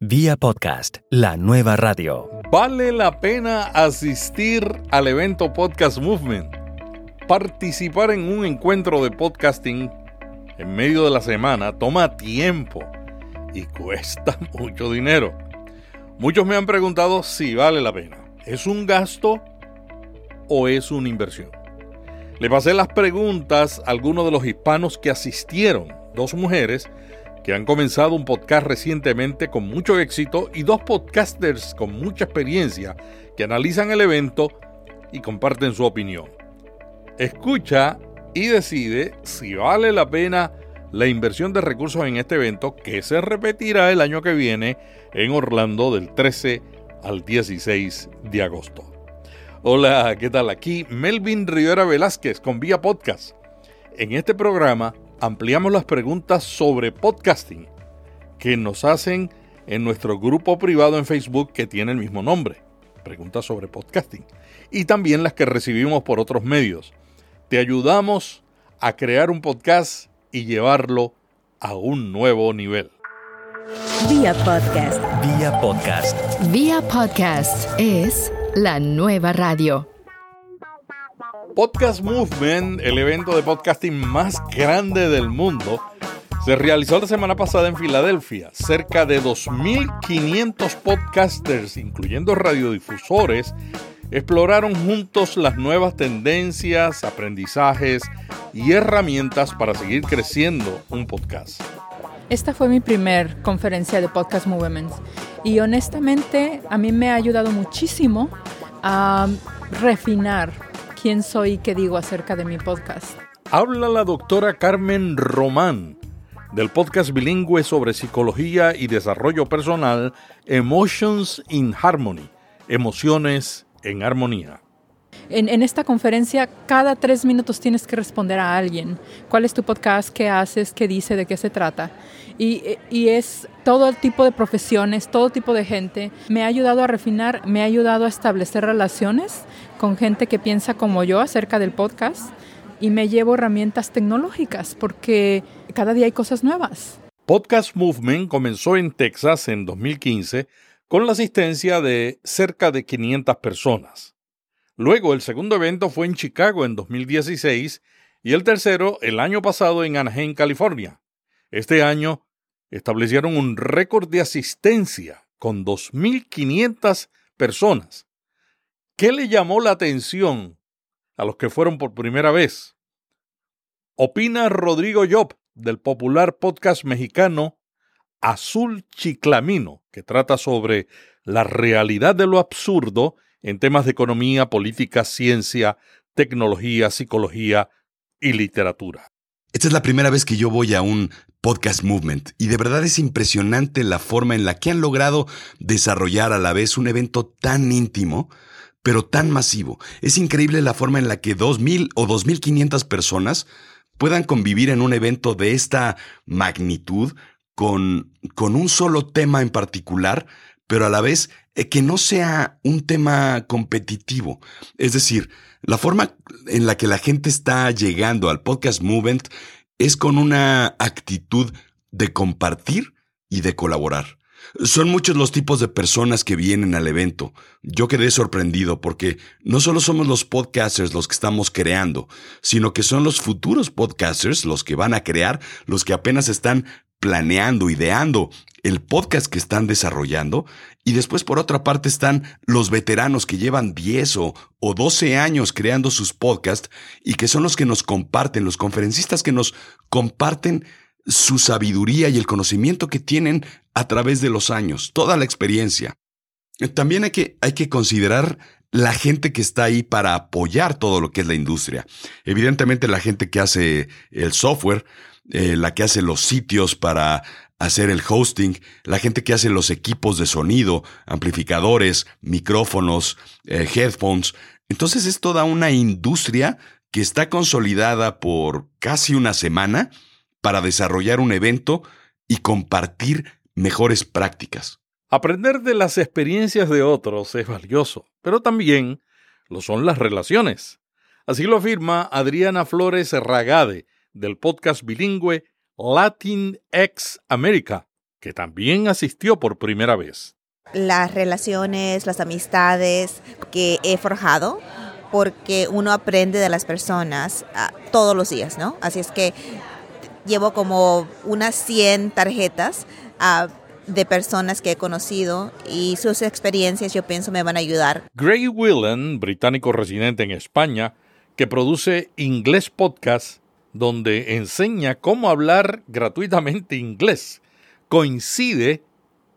Vía podcast, la nueva radio. Vale la pena asistir al evento Podcast Movement. Participar en un encuentro de podcasting en medio de la semana toma tiempo y cuesta mucho dinero. Muchos me han preguntado si vale la pena. ¿Es un gasto o es una inversión? Le pasé las preguntas a algunos de los hispanos que asistieron, dos mujeres que han comenzado un podcast recientemente con mucho éxito y dos podcasters con mucha experiencia que analizan el evento y comparten su opinión. Escucha y decide si vale la pena la inversión de recursos en este evento que se repetirá el año que viene en Orlando del 13 al 16 de agosto. Hola, ¿qué tal? Aquí Melvin Rivera Velázquez con Vía Podcast. En este programa ampliamos las preguntas sobre podcasting que nos hacen en nuestro grupo privado en Facebook que tiene el mismo nombre, Preguntas sobre podcasting, y también las que recibimos por otros medios. Te ayudamos a crear un podcast y llevarlo a un nuevo nivel. Vía podcast. Vía podcast. Vía podcast es la nueva radio. Podcast Movement, el evento de podcasting más grande del mundo, se realizó la semana pasada en Filadelfia. Cerca de 2.500 podcasters, incluyendo radiodifusores, exploraron juntos las nuevas tendencias, aprendizajes y herramientas para seguir creciendo un podcast. Esta fue mi primer conferencia de Podcast Movement y honestamente a mí me ha ayudado muchísimo a refinar quién soy y qué digo acerca de mi podcast. Habla la doctora Carmen Román del podcast bilingüe sobre psicología y desarrollo personal Emotions in Harmony, emociones en armonía. En, esta conferencia, cada tres minutos tienes que responder a alguien. ¿Cuál es tu podcast? ¿Qué haces? ¿Qué dice? ¿De qué se trata? Y, y, es todo tipo de profesiones, todo tipo de gente. Me ha ayudado a refinar, me ha ayudado a establecer relaciones con gente que piensa como yo acerca del podcast y me llevo herramientas tecnológicas porque cada día hay cosas nuevas. Podcast Movement comenzó en Texas en 2015 con la asistencia de cerca de 500 personas. Luego, el segundo evento fue en Chicago en 2016 y el tercero el año pasado en Anaheim, California. Este año establecieron un récord de asistencia con 2.500 personas. ¿Qué le llamó la atención a los que fueron por primera vez? Opina Rodrigo Job del popular podcast mexicano Azul Chiclamino, que trata sobre la realidad de lo absurdo en temas de economía, política, ciencia, tecnología, psicología y literatura. Esta es la primera vez que yo voy a un podcast movement y de verdad es impresionante la forma en la que han logrado desarrollar a la vez un evento tan íntimo, pero tan masivo. Es increíble la forma en la que 2.000 o 2.500 personas puedan convivir en un evento de esta magnitud con, con un solo tema en particular, pero a la vez eh, que no sea un tema competitivo. Es decir, la forma en la que la gente está llegando al podcast movement es con una actitud de compartir y de colaborar. Son muchos los tipos de personas que vienen al evento. Yo quedé sorprendido porque no solo somos los podcasters los que estamos creando, sino que son los futuros podcasters los que van a crear, los que apenas están planeando, ideando el podcast que están desarrollando y después por otra parte están los veteranos que llevan 10 o, o 12 años creando sus podcasts y que son los que nos comparten, los conferencistas que nos comparten su sabiduría y el conocimiento que tienen a través de los años, toda la experiencia. También hay que, considerar la gente que está ahí para apoyar todo lo que es la industria. Evidentemente la gente que hace el software, eh, la que hace los sitios para hacer el hosting, la gente que hace los equipos de sonido, amplificadores, micrófonos, eh, headphones. Entonces es toda una industria que está consolidada por casi una semana para desarrollar un evento y compartir mejores prácticas. Aprender de las experiencias de otros es valioso, pero también lo son las relaciones. Así lo afirma Adriana Flores Ragade, del podcast bilingüe Latin X America, que también asistió por primera vez. Las relaciones, las amistades que he forjado, porque uno aprende de las personas ah, todos los días, ¿no? Así es que llevo como unas 100 tarjetas ah, de personas que he conocido y sus experiencias yo pienso me van a ayudar. Gray Willen, británico residente en España, que produce Inglés Podcast, donde enseña cómo hablar gratuitamente inglés, coincide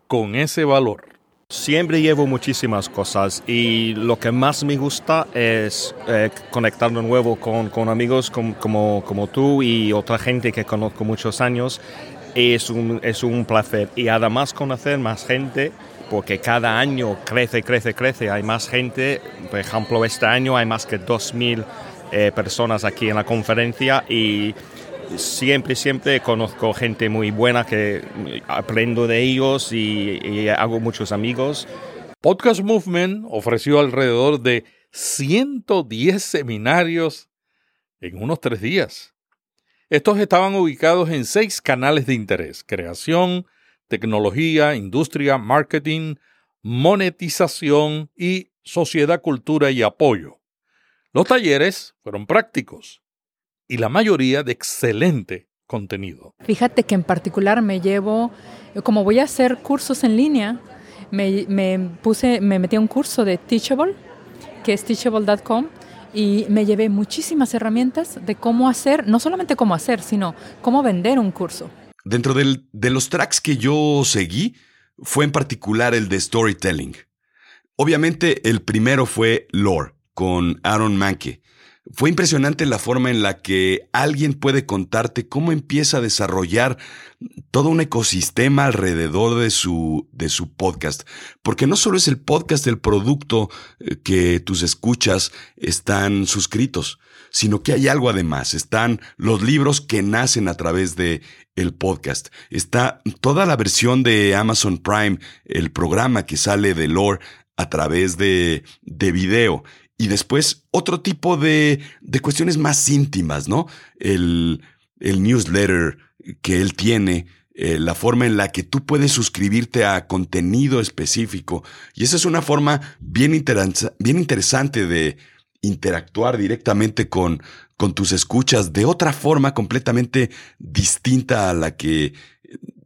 con ese valor. Siempre llevo muchísimas cosas y lo que más me gusta es eh, conectar de nuevo con, amigos como, como tú y otra gente que conozco muchos años. Es un, es un placer y además conocer más gente porque cada año crece, crece, crece. Hay más gente, por ejemplo, este año hay más que 2.000 eh, personas aquí en la conferencia y siempre, siempre conozco gente muy buena que aprendo de ellos y, hago muchos amigos. Podcast Movement ofreció alrededor de 110 seminarios en unos tres días. Estos estaban ubicados en seis canales de interés, creación, tecnología, industria, marketing, monetización y sociedad, cultura y apoyo. Los talleres fueron prácticos y la mayoría de excelente contenido. Fíjate que en particular me llevo, como voy a hacer cursos en línea, me, puse, me metí a un curso de Teachable, que es teachable.com, y me llevé muchísimas herramientas de cómo hacer, no solamente cómo hacer, sino cómo vender un curso. Dentro de los tracks que yo seguí, fue en particular el de storytelling. Obviamente el primero fue Lore, con Aaron Mankey. Fue impresionante la forma en la que alguien puede contarte cómo empieza a desarrollar todo un ecosistema alrededor de su, de su podcast. Porque no solo es el podcast del producto eh, que tus escuchas están suscritos, sino que hay algo además. Están los libros que nacen a través de el podcast. Está toda la versión de Amazon Prime, el programa que sale de Lore a través de, de video. Y después otro tipo de, de cuestiones más íntimas, ¿no? El, el newsletter que él tiene, eh, la forma en la que tú puedes suscribirte a contenido específico. Y esa es una forma bien, bien interesante de interactuar directamente con, con tus escuchas de otra forma completamente distinta a la que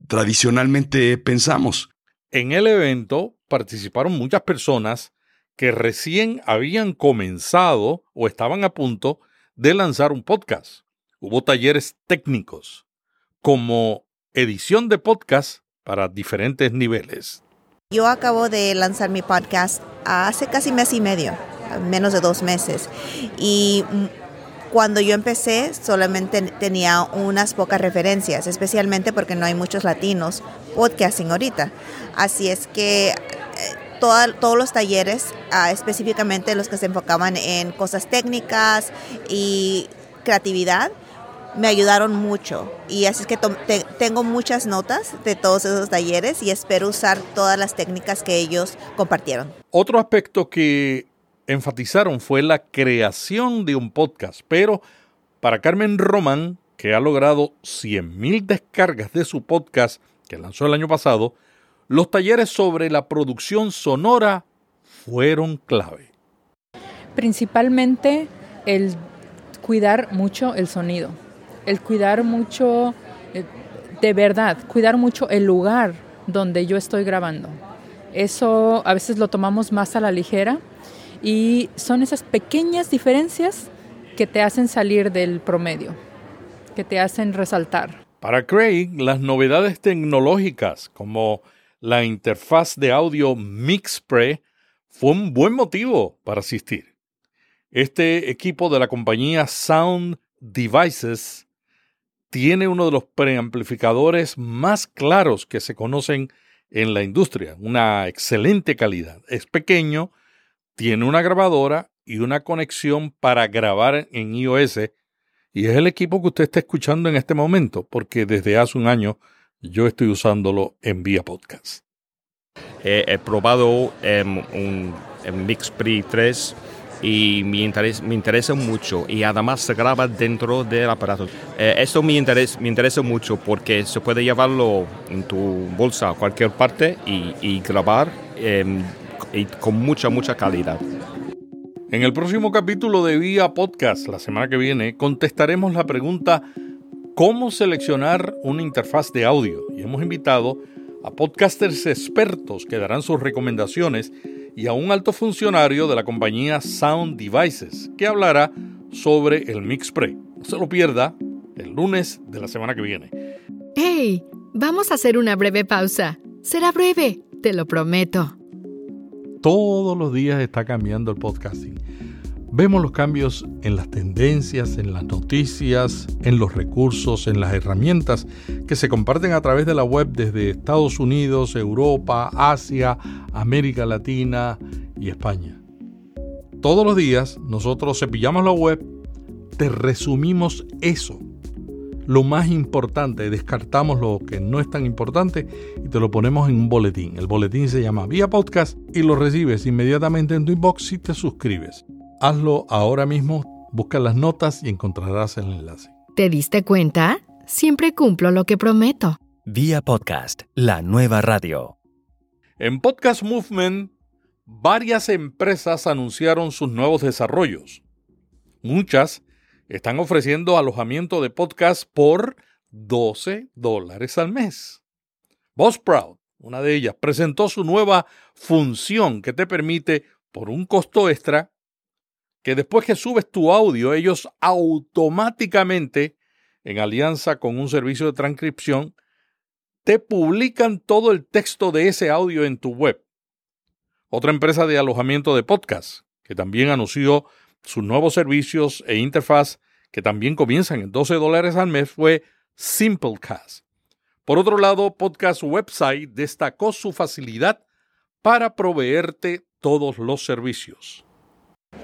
tradicionalmente pensamos. En el evento participaron muchas personas que recién habían comenzado o estaban a punto de lanzar un podcast. Hubo talleres técnicos como edición de podcast para diferentes niveles. Yo acabo de lanzar mi podcast hace casi mes y medio, menos de dos meses. Y cuando yo empecé solamente tenía unas pocas referencias, especialmente porque no hay muchos latinos podcasting ahorita. Así es que todos los talleres, ah, específicamente los que se enfocaban en cosas técnicas y creatividad, me ayudaron mucho. Y así es que tengo muchas notas de todos esos talleres y espero usar todas las técnicas que ellos compartieron. Otro aspecto que enfatizaron fue la creación de un podcast, pero para Carmen Román, que ha logrado 100.000 descargas de su podcast que lanzó el año pasado, los talleres sobre la producción sonora fueron clave. Principalmente el cuidar mucho el sonido, el cuidar mucho, eh, de verdad, cuidar mucho el lugar donde yo estoy grabando. Eso a veces lo tomamos más a la ligera y son esas pequeñas diferencias que te hacen salir del promedio, que te hacen resaltar. Para Craig, las novedades tecnológicas como la interfaz de audio MixPre fue un buen motivo para asistir. Este equipo de la compañía Sound Devices tiene uno de los preamplificadores más claros que se conocen en la industria, una excelente calidad. Es pequeño, tiene una grabadora y una conexión para grabar en iOS y es el equipo que usted está escuchando en este momento porque desde hace un año yo estoy usándolo en vía podcast. He, probado un, Mix Pre 3 y me interesa, me interesa mucho y además se graba dentro del aparato. Eh, esto me interesa, me interesa mucho porque se puede llevarlo en tu bolsa a cualquier parte y, grabar em, con mucha, mucha calidad. En el próximo capítulo de Vía Podcast, la semana que viene, contestaremos la pregunta ¿Cómo seleccionar una interfaz de audio? Y hemos invitado a podcasters expertos que darán sus recomendaciones y a un alto funcionario de la compañía Sound Devices que hablará sobre el MixPre. No se lo pierda el lunes de la semana que viene. ¡Hey! Vamos a hacer una breve pausa. Será breve, te lo prometo. Todos los días está cambiando el podcasting Vemos los cambios en las tendencias, en las noticias, en los recursos, en las herramientas que se comparten a través de la web desde Estados Unidos, Europa, Asia, América Latina y España. Todos los días nosotros cepillamos la web, te resumimos eso, lo más importante, descartamos lo que no es tan importante y te lo ponemos en un boletín. El boletín se llama Vía Podcast y lo recibes inmediatamente en tu inbox si te suscribes. Hazlo ahora mismo, busca las notas y encontrarás el enlace. ¿Te diste cuenta? Siempre cumplo lo que prometo. Vía Podcast, la nueva radio. En Podcast Movement, varias empresas anunciaron sus nuevos desarrollos. Muchas están ofreciendo alojamiento de podcast por 12 dólares al mes. Buzzsprout, una de ellas, presentó su nueva función que te permite, por un costo extra, que después que subes tu audio, ellos automáticamente, en alianza con un servicio de transcripción, te publican todo el texto de ese audio en tu web. Otra empresa de alojamiento de podcast, que también anunció sus nuevos servicios e interfaz, que también comienzan en 12 dólares al mes, fue Simplecast. Por otro lado, Podcast Website destacó su facilidad para proveerte todos los servicios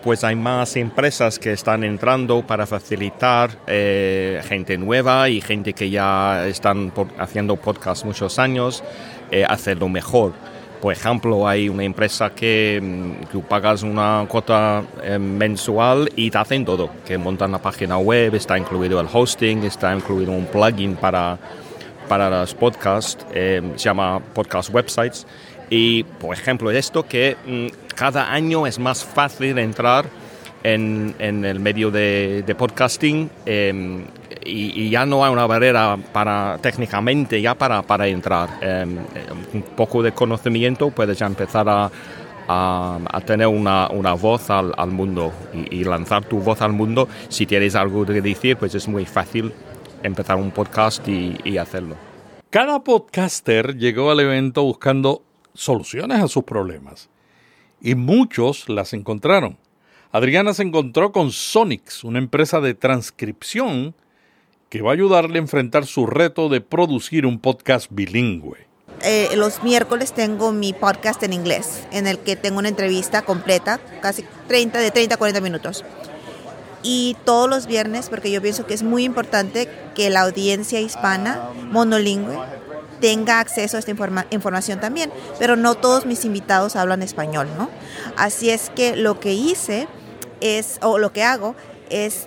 pues hay más empresas que están entrando para facilitar eh, gente nueva y gente que ya están haciendo podcast muchos años, eh, hacerlo mejor. Por ejemplo, hay una empresa que mm, tú pagas una cuota eh, mensual y te hacen todo, que montan la página web, está incluido el hosting, está incluido un plugin para, para los podcasts, se llama Podcast Websites. Y, por ejemplo, esto que mm, cada año es más fácil entrar en, el medio de, podcasting em, y, ya no hay una barrera para técnicamente ya para, para entrar. Em, un poco de conocimiento puedes ya empezar a, a, tener una, una voz al, al mundo y, lanzar tu voz al mundo. Si tienes algo que decir, pues es muy fácil empezar un podcast y, y hacerlo. Cada podcaster llegó al evento buscando soluciones a sus problemas y muchos las encontraron. Adriana se encontró con Sonix, una empresa de transcripción que va a ayudarle a enfrentar su reto de producir un podcast bilingüe. Eh, los miércoles tengo mi podcast en inglés, en el que tengo una entrevista completa, casi 30, de 30 a 40 minutos. Y todos los viernes, porque yo pienso que es muy importante que la audiencia hispana monolingüe tenga acceso a esta información también, pero no todos mis invitados hablan español, ¿no? Así es que lo que hice es, o lo que hago, es,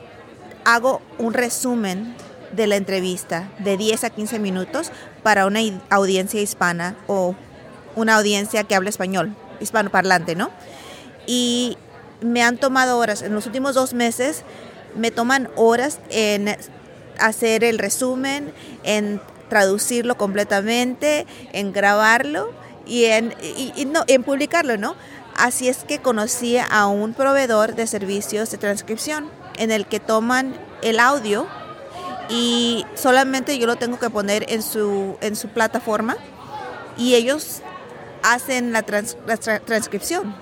hago un resumen de la entrevista de 10 a 15 minutos para una audiencia hispana o una audiencia que habla español, hispanoparlante, ¿no? Y me han tomado horas, en los últimos dos meses me toman horas en hacer el resumen, en traducirlo completamente, en grabarlo y en, no, en publicarlo, ¿no? Así es que conocí a un proveedor de servicios de transcripción en el que toman el audio y solamente yo lo tengo que poner en su, en su plataforma y ellos hacen la, la transcripción.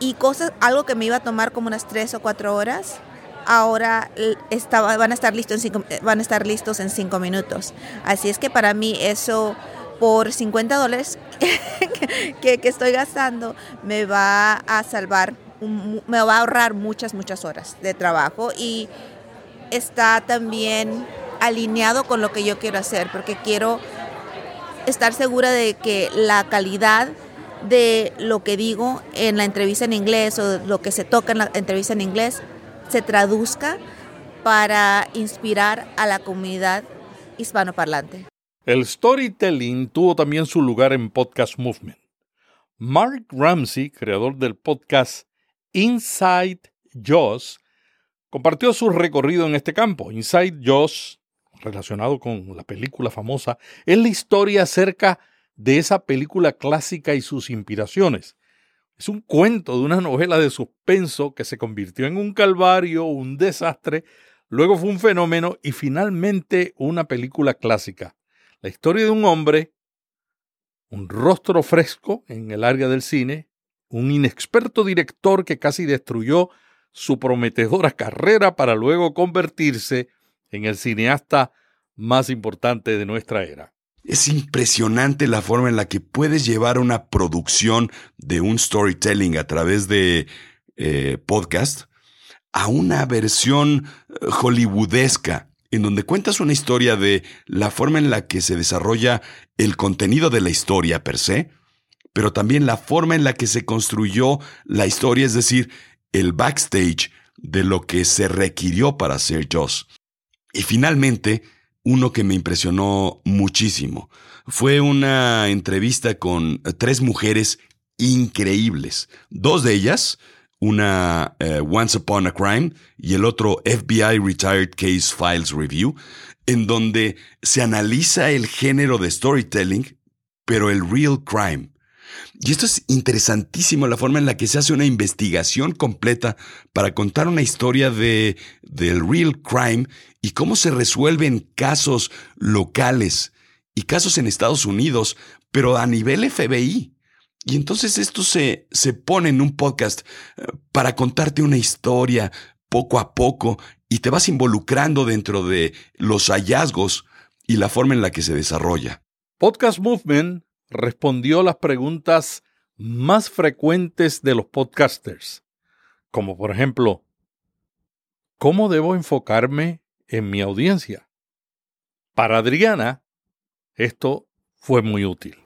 Y cosas, algo que me iba a tomar como unas tres o cuatro horas, ahora estaba, van, a estar listos en cinco, van a estar listos en cinco minutos. Así es que para mí eso por 50 dólares que, estoy gastando me va a salvar, me va a ahorrar muchas, muchas horas de trabajo y está también alineado con lo que yo quiero hacer porque quiero estar segura de que la calidad de lo que digo en la entrevista en inglés o lo que se toca en la entrevista en inglés se traduzca para inspirar a la comunidad hispanoparlante. El storytelling tuvo también su lugar en Podcast Movement. Mark Ramsey, creador del podcast Inside Joss, compartió su recorrido en este campo. Inside Joss, relacionado con la película famosa, es la historia acerca de esa película clásica y sus inspiraciones. Es un cuento de una novela de suspenso que se convirtió en un calvario, un desastre, luego fue un fenómeno y finalmente una película clásica. La historia de un hombre, un rostro fresco en el área del cine, un inexperto director que casi destruyó su prometedora carrera para luego convertirse en el cineasta más importante de nuestra era. Es impresionante la forma en la que puedes llevar una producción de un storytelling a través de eh, podcast a una versión eh, hollywoodesca, en donde cuentas una historia de la forma en la que se desarrolla el contenido de la historia per se, pero también la forma en la que se construyó la historia, es decir, el backstage de lo que se requirió para ser Joss. Y finalmente, uno que me impresionó muchísimo. Fue una entrevista con tres mujeres increíbles. Dos de ellas, una eh, Once Upon a Crime y el otro FBI Retired Case Files Review, en donde se analiza el género de storytelling, pero el real crime. Y esto es interesantísimo, la forma en la que se hace una investigación completa para contar una historia de, del real crime y cómo se resuelven casos locales y casos en Estados Unidos, pero a nivel FBI. Y entonces esto se, se pone en un podcast eh, para contarte una historia poco a poco y te vas involucrando dentro de los hallazgos y la forma en la que se desarrolla. Podcast Movement respondió las preguntas más frecuentes de los podcasters, como por ejemplo, ¿cómo debo enfocarme en mi audiencia? Para Adriana, esto fue muy útil.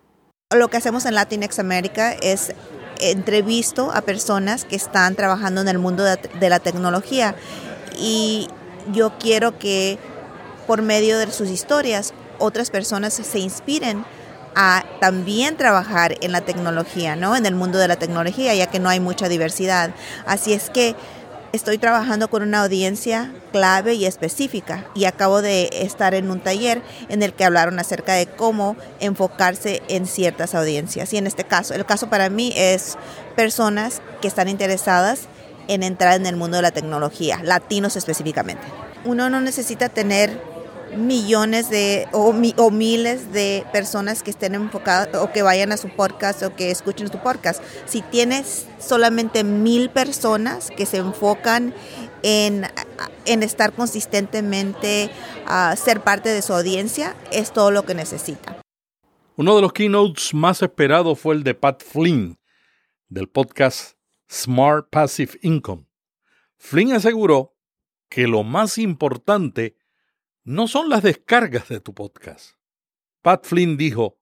Lo que hacemos en Latinx América es entrevisto a personas que están trabajando en el mundo de, la tecnología y yo quiero que por medio de sus historias otras personas se inspiren a también trabajar en la tecnología, ¿no? En el mundo de la tecnología, ya que no hay mucha diversidad. Así es que estoy trabajando con una audiencia clave y específica y acabo de estar en un taller en el que hablaron acerca de cómo enfocarse en ciertas audiencias. Y en este caso, el caso para mí es personas que están interesadas en entrar en el mundo de la tecnología, latinos específicamente. Uno no necesita tener millones de o, miles de personas que estén enfocadas o que vayan a su podcast o que escuchen su podcast. Si tienes solamente mil personas que se enfocan en, en estar consistentemente a ser parte de su audiencia, es todo lo que necesita. Uno de los keynotes más esperados fue el de Pat Flynn, del podcast Smart Passive Income. Flynn aseguró que lo más importante no son las descargas de tu podcast. Pat Flynn dijo,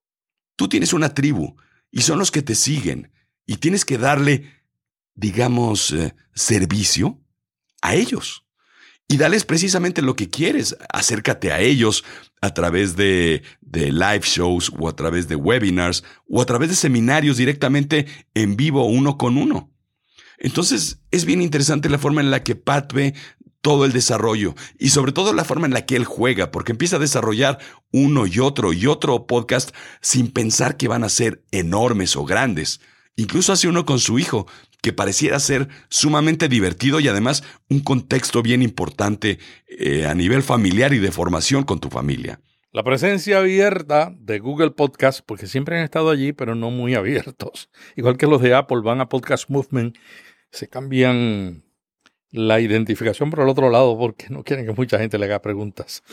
Tú tienes una tribu y son los que te siguen y tienes que darle, digamos, eh, servicio a ellos. Y dales precisamente lo que quieres. Acércate a ellos a través de, de live shows o a través de webinars o a través de seminarios directamente en vivo uno con uno. Entonces es bien interesante la forma en la que Pat ve todo el desarrollo y sobre todo la forma en la que él juega, porque empieza a desarrollar uno y otro y otro podcast sin pensar que van a ser enormes o grandes. Incluso hace uno con su hijo, que pareciera ser sumamente divertido y además un contexto bien importante eh, a nivel familiar y de formación con tu familia. La presencia abierta de Google Podcast, porque siempre han estado allí, pero no muy abiertos. Igual que los de Apple van a Podcast Movement, se cambian la identificación por el otro lado porque no quieren que mucha gente le haga preguntas.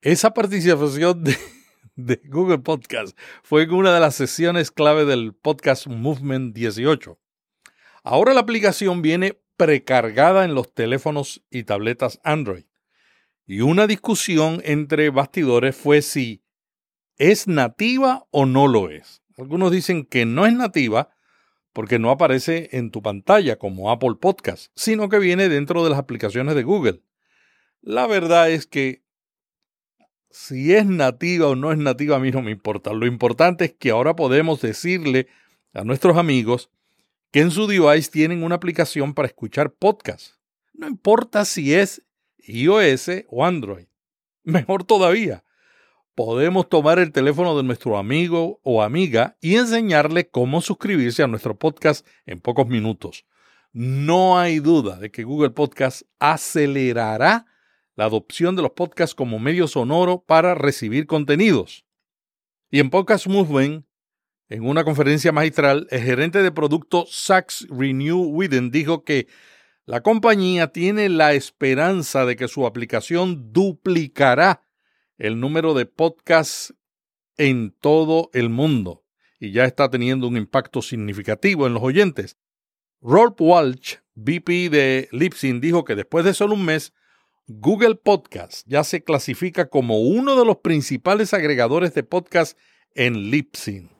Esa participación de, de Google Podcast fue una de las sesiones clave del Podcast Movement 18. Ahora la aplicación viene precargada en los teléfonos y tabletas Android. Y una discusión entre bastidores fue si es nativa o no lo es. Algunos dicen que no es nativa porque no aparece en tu pantalla como Apple Podcast, sino que viene dentro de las aplicaciones de Google. La verdad es que si es nativa o no es nativa a mí no me importa. Lo importante es que ahora podemos decirle a nuestros amigos que en su device tienen una aplicación para escuchar podcasts. No importa si es iOS o Android. Mejor todavía, podemos tomar el teléfono de nuestro amigo o amiga y enseñarle cómo suscribirse a nuestro podcast en pocos minutos. No hay duda de que Google Podcast acelerará la adopción de los podcasts como medio sonoro para recibir contenidos. Y en Podcast Movement, en una conferencia magistral, el gerente de producto Sachs Renew Widen dijo que la compañía tiene la esperanza de que su aplicación duplicará el número de podcasts en todo el mundo y ya está teniendo un impacto significativo en los oyentes. Rolf Walsh, VP de Lipsyn, dijo que después de solo un mes, Google Podcast ya se clasifica como uno de los principales agregadores de podcast en Lipsyn.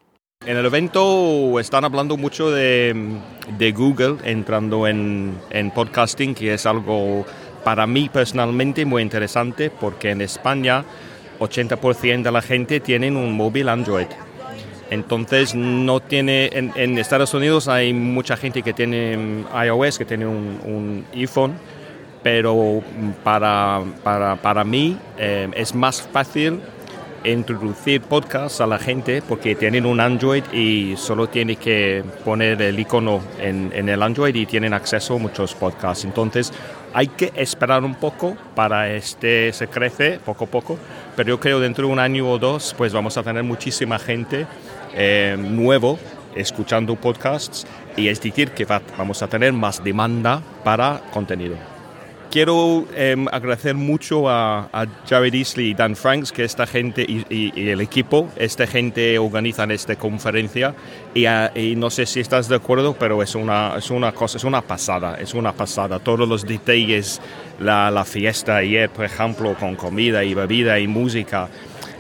En el evento están hablando mucho de, Google entrando en, en podcasting, que es algo para mí personalmente muy interesante porque en España 80% de la gente tiene un móvil Android. Entonces no tiene, en, Estados Unidos hay mucha gente que tiene iOS, que tiene un, iPhone, pero para, para, para mí eh, es más fácil introducir podcasts a la gente porque tienen un Android y solo tienen que poner el icono en, en, el Android y tienen acceso a muchos podcasts. Entonces hay que esperar un poco para este se crece poco a poco, pero yo creo dentro de un año o dos pues vamos a tener muchísima gente eh, nuevo escuchando podcasts y es decir que vamos a tener más demanda para contenido quiero em, agradecer mucho a, Jared Easley y Dan Franks, que esta gente y, el equipo, esta gente organizan esta conferencia y, no sé si estás de acuerdo, pero es una, es una cosa, es una pasada, es una pasada. Todos los detalles, la, fiesta ayer, por ejemplo, con comida y bebida y música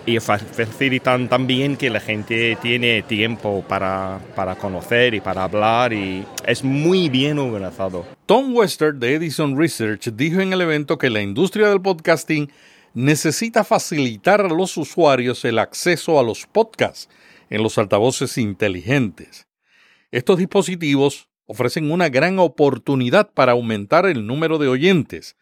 y facilitan también que la gente tiene tiempo para, para, conocer y para hablar y es muy bien organizado. Tom Wester de Edison Research dijo en el evento que la industria del podcasting necesita facilitar a los usuarios el acceso a los podcasts en los altavoces inteligentes. Estos dispositivos ofrecen una gran oportunidad para aumentar el número de oyentes,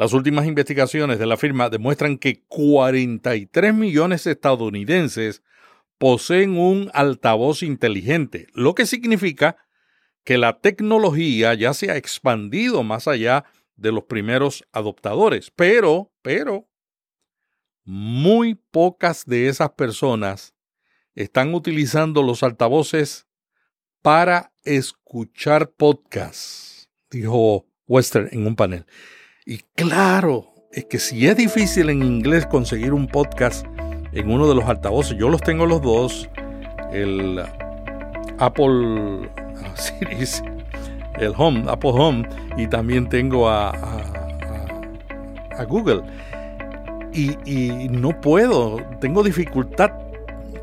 las últimas investigaciones de la firma demuestran que 43 millones de estadounidenses poseen un altavoz inteligente, lo que significa que la tecnología ya se ha expandido más allá de los primeros adoptadores. Pero, pero, muy pocas de esas personas están utilizando los altavoces para escuchar podcasts, dijo Wester en un panel. Y claro, es que si es difícil en inglés conseguir un podcast en uno de los altavoces, yo los tengo los dos, el Apple El Home, Apple Home, y también tengo a, a, Google. Y, y, no puedo, tengo dificultad.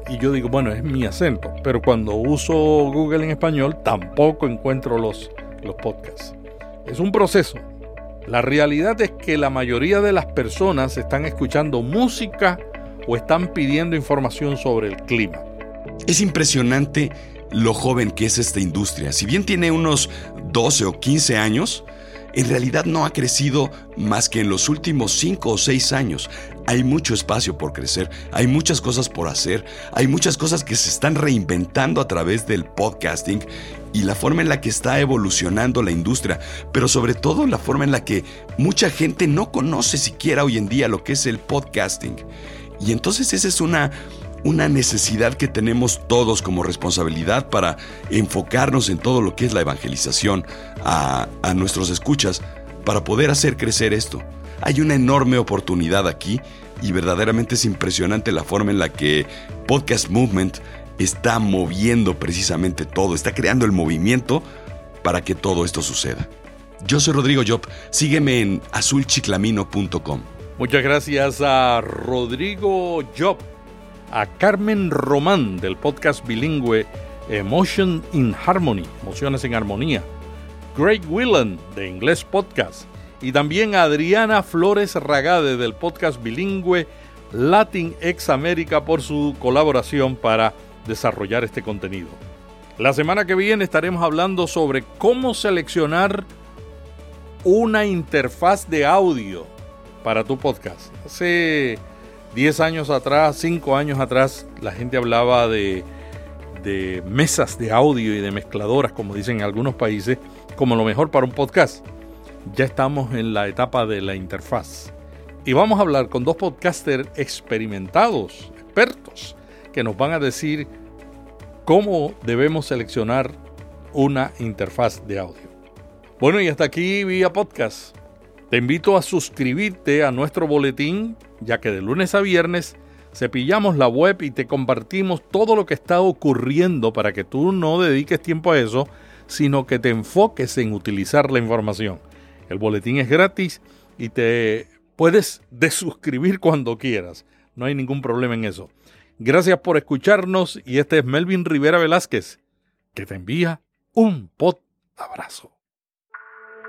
Y yo digo, bueno, es mi acento. Pero cuando uso Google en español, tampoco encuentro los, los podcasts. Es un proceso, la realidad es que la mayoría de las personas están escuchando música o están pidiendo información sobre el clima. Es impresionante lo joven que es esta industria. Si bien tiene unos 12 o 15 años, en realidad no ha crecido más que en los últimos 5 o 6 años. Hay mucho espacio por crecer, hay muchas cosas por hacer, hay muchas cosas que se están reinventando a través del podcasting y la forma en la que está evolucionando la industria, pero sobre todo la forma en la que mucha gente no conoce siquiera hoy en día lo que es el podcasting. Y entonces esa es una una necesidad que tenemos todos como responsabilidad para enfocarnos en todo lo que es la evangelización a, nuestros escuchas para poder hacer crecer esto. Hay una enorme oportunidad aquí y verdaderamente es impresionante la forma en la que Podcast Movement está moviendo precisamente todo, está creando el movimiento para que todo esto suceda. Yo soy Rodrigo Job, sígueme en azulchiclamino.com. Muchas gracias a Rodrigo Job a Carmen Román del podcast bilingüe Emotion in Harmony, Emociones en Armonía, Greg Willan de Inglés Podcast y también a Adriana Flores Ragade del podcast bilingüe Latin Ex América por su colaboración para desarrollar este contenido. La semana que viene estaremos hablando sobre cómo seleccionar una interfaz de audio para tu podcast. Hace 10 años atrás, 5 años atrás, la gente hablaba de, mesas de audio y de mezcladoras, como dicen en algunos países, como lo mejor para un podcast. Ya estamos en la etapa de la interfaz. Y vamos a hablar con dos podcasters experimentados, expertos, que nos van a decir cómo debemos seleccionar una interfaz de audio. Bueno, y hasta aquí vía podcast. Te invito a suscribirte a nuestro boletín, ya que de lunes a viernes cepillamos la web y te compartimos todo lo que está ocurriendo para que tú no dediques tiempo a eso, sino que te enfoques en utilizar la información. El boletín es gratis y te puedes desuscribir cuando quieras. No hay ningún problema en eso. Gracias por escucharnos y este es Melvin Rivera Velázquez, que te envía un pot abrazo.